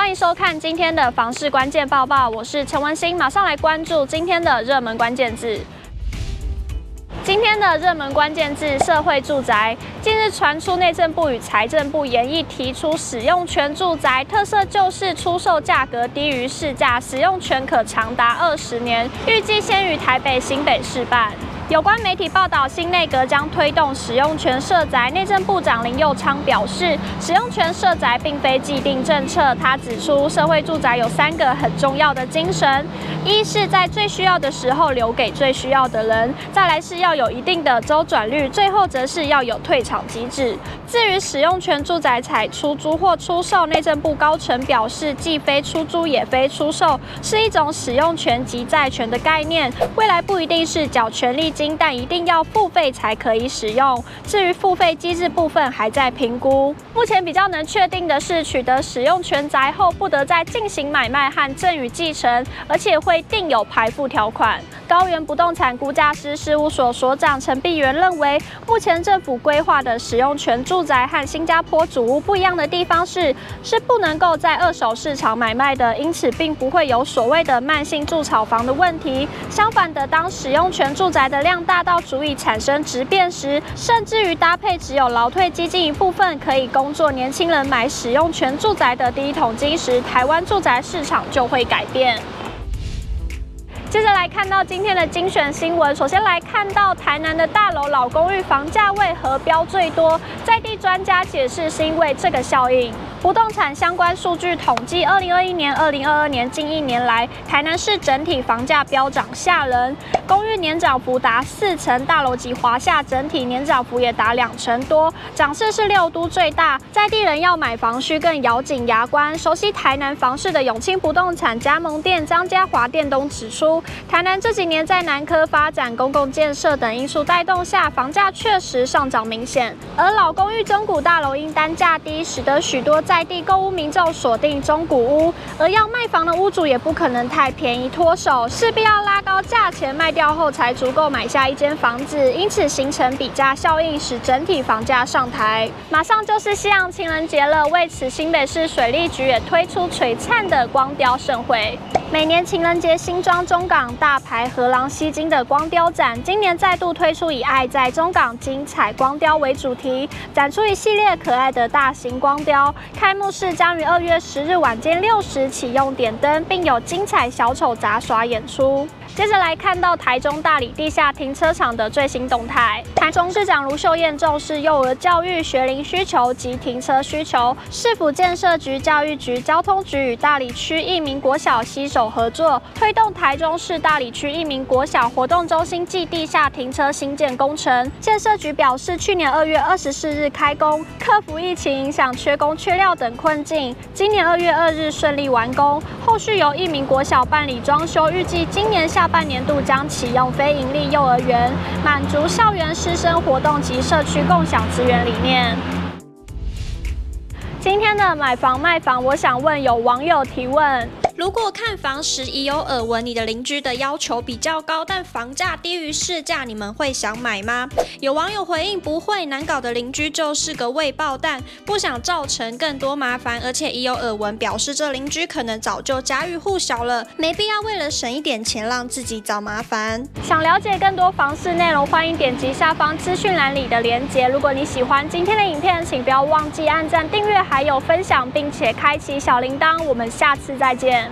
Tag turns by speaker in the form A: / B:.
A: 欢迎收看今天的房市关键报报，我是陈文心，马上来关注今天的热门关键字。今天的热门关键字：社会住宅。近日传出内政部与财政部研议提出使用权住宅，特色就是出售价格低于市价，使用权可长达二十年，预计先于台北、新北市办。有关媒体报道，新内阁将推动使用权社宅。内政部长林佑昌表示，使用权社宅并非既定政策。他指出，社会住宅有三个很重要的精神：一是在最需要的时候留给最需要的人；再来是要有一定的周转率；最后则是要有退场机制。至于使用权住宅采出租或出售，内政部高层表示，既非出租也非出售，是一种使用权及债权的概念。未来不一定是缴权利但一定要付费才可以使用。至于付费机制部分，还在评估。目前比较能确定的是，取得使用权宅后，不得再进行买卖和赠与继承，而且会定有排付条款。高原不动产估价师事务所所长陈碧元认为，目前政府规划的使用权住宅和新加坡主屋不一样的地方是，是不能够在二手市场买卖的，因此并不会有所谓的慢性住炒房的问题。相反的，当使用权住宅的量大到足以产生质变时，甚至于搭配只有劳退基金一部分可以工作年轻人买使用权住宅的第一桶金时，台湾住宅市场就会改变。接着来看到今天的精选新闻。首先来看到台南的大楼老公寓房价为何飙最多？在地专家解释是因为这个效应。不动产相关数据统计，二零二一年、二零二二年近一年来，台南市整体房价飙涨吓人，公寓年涨幅达四成，大楼及华厦整体年涨幅也达两成多，涨势是六都最大。在地人要买房需更咬紧牙关。熟悉台南房市的永庆不动产加盟店张家华店东指出。台南这几年在南科发展、公共建设等因素带动下，房价确实上涨明显。而老公寓中古大楼因单价低，使得许多在地购屋民众锁定中古屋，而要卖房的屋主也不可能太便宜脱手，势必要拉高价钱卖掉后才足够买下一间房子，因此形成比价效应，使整体房价上台。马上就是西洋情人节了，为此新北市水利局也推出璀璨的光雕盛会。每年情人节新庄中港大牌荷郎吸金的光雕展，今年再度推出以“爱在中港，精彩光雕”为主题，展出一系列可爱的大型光雕。开幕式将于二月十日晚间六时启用点灯，并有精彩小丑杂耍演出。接着来看到台中大里地下停车场的最新动态。台中市长卢秀燕重视幼儿教育学龄需求及停车需求，市府建设局、教育局、交通局与大里区一名国小携手合作，推动台中市大里区一名国小活动中心暨地下停车新建工程。建设局表示，去年二月二十四日开工，克服疫情影响、缺工缺料等困境，今年二月二日顺利完工。后续由一名国小办理装修，预计今年下下半年度将启用非盈利幼儿园，满足校园师生活动及社区共享资源理念。今天的买房卖房，我想问有网友提问。如果看房时已有耳闻你的邻居的要求比较高，但房价低于市价，你们会想买吗？有网友回应不会，难搞的邻居就是个未爆弹，不想造成更多麻烦，而且已有耳闻，表示这邻居可能早就家喻户晓了，没必要为了省一点钱让自己找麻烦。想了解更多房事内容，欢迎点击下方资讯栏里的链接。如果你喜欢今天的影片，请不要忘记按赞、订阅，还有分享，并且开启小铃铛。我们下次再见。